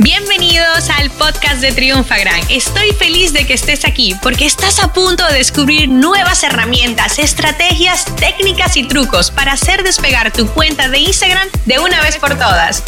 Bienvenidos al podcast de Triunfagram. Estoy feliz de que estés aquí porque estás a punto de descubrir nuevas herramientas, estrategias, técnicas y trucos para hacer despegar tu cuenta de Instagram de una vez por todas.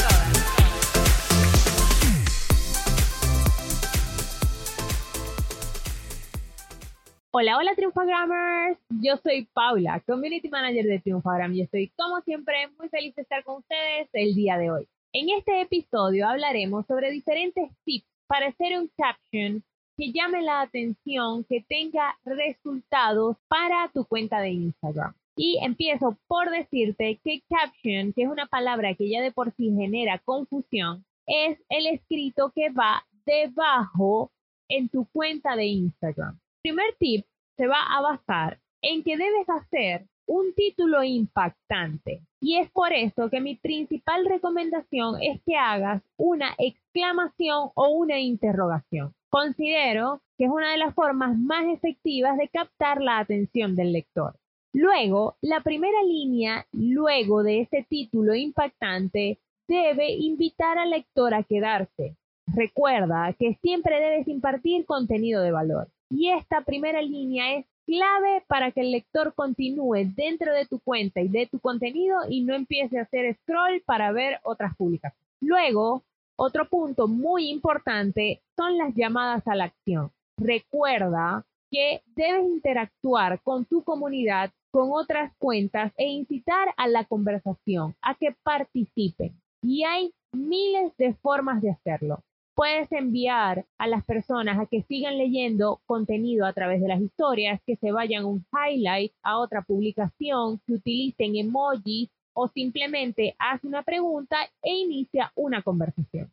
Hola, hola Triunfagrammers. Yo soy Paula, Community Manager de Triunfagram y estoy como siempre muy feliz de estar con ustedes el día de hoy. En este episodio hablaremos sobre diferentes tips para hacer un caption que llame la atención, que tenga resultados para tu cuenta de Instagram. Y empiezo por decirte que caption, que es una palabra que ya de por sí genera confusión, es el escrito que va debajo en tu cuenta de Instagram. Primer tip se va a basar en que debes hacer un título impactante. Y es por eso que mi principal recomendación es que hagas una exclamación o una interrogación. Considero que es una de las formas más efectivas de captar la atención del lector. Luego, la primera línea, luego de ese título impactante, debe invitar al lector a quedarse. Recuerda que siempre debes impartir contenido de valor. Y esta primera línea es clave para que el lector continúe dentro de tu cuenta y de tu contenido y no empiece a hacer scroll para ver otras publicaciones. Luego, otro punto muy importante son las llamadas a la acción. Recuerda que debes interactuar con tu comunidad, con otras cuentas e incitar a la conversación, a que participen. Y hay miles de formas de hacerlo puedes enviar a las personas a que sigan leyendo contenido a través de las historias, que se vayan un highlight a otra publicación, que utilicen emojis o simplemente haz una pregunta e inicia una conversación.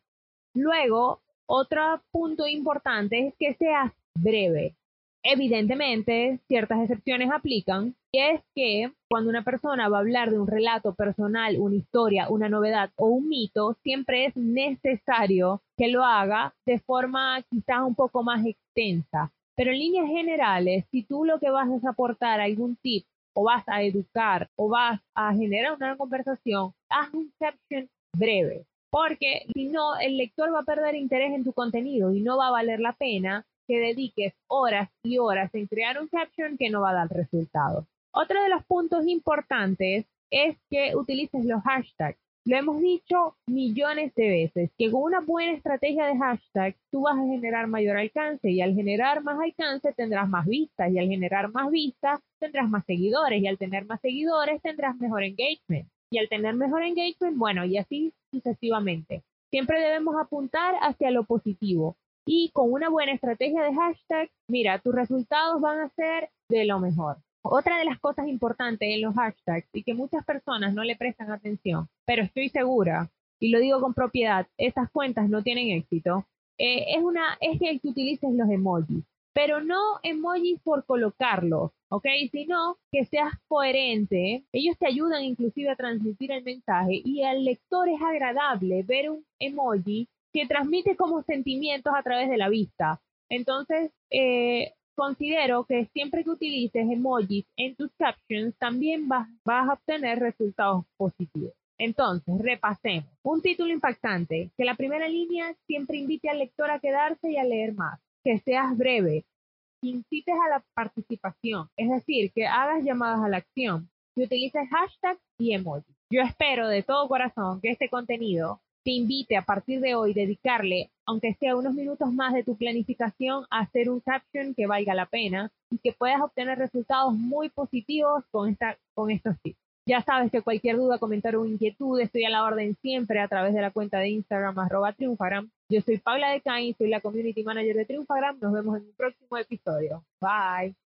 Luego, otro punto importante es que seas breve. Evidentemente, ciertas excepciones aplican, y es que cuando una persona va a hablar de un relato personal, una historia, una novedad o un mito, siempre es necesario que lo haga de forma quizás un poco más extensa. Pero en líneas generales, si tú lo que vas es aportar algún tip o vas a educar o vas a generar una conversación, haz un caption breve. Porque si no, el lector va a perder interés en tu contenido y no va a valer la pena que dediques horas y horas en crear un caption que no va a dar resultados. Otro de los puntos importantes es que utilices los hashtags. Lo hemos dicho millones de veces, que con una buena estrategia de hashtag tú vas a generar mayor alcance y al generar más alcance tendrás más vistas y al generar más vistas tendrás más seguidores y al tener más seguidores tendrás mejor engagement y al tener mejor engagement, bueno, y así sucesivamente. Siempre debemos apuntar hacia lo positivo y con una buena estrategia de hashtag, mira, tus resultados van a ser de lo mejor. Otra de las cosas importantes en los hashtags y que muchas personas no le prestan atención, pero estoy segura, y lo digo con propiedad, estas cuentas no tienen éxito, eh, es, una, es que utilices los emojis, pero no emojis por colocarlos, ¿ok? Sino que seas coherente. Ellos te ayudan inclusive a transmitir el mensaje y al lector es agradable ver un emoji que transmite como sentimientos a través de la vista. Entonces, eh, considero que siempre que utilices emojis en tus captions, también vas, vas a obtener resultados positivos. Entonces, repasemos. Un título impactante, que la primera línea siempre invite al lector a quedarse y a leer más, que seas breve, que incites a la participación, es decir, que hagas llamadas a la acción, que utilices hashtags y emojis. Yo espero de todo corazón que este contenido te invite a partir de hoy dedicarle, aunque sea unos minutos más de tu planificación, a hacer un caption que valga la pena y que puedas obtener resultados muy positivos con, esta, con estos tips. Ya sabes que cualquier duda, comentario o inquietud estoy a la orden siempre a través de la cuenta de Instagram arroba. Yo soy Paula de Cain, soy la Community Manager de Triunfagram. Nos vemos en un próximo episodio. Bye.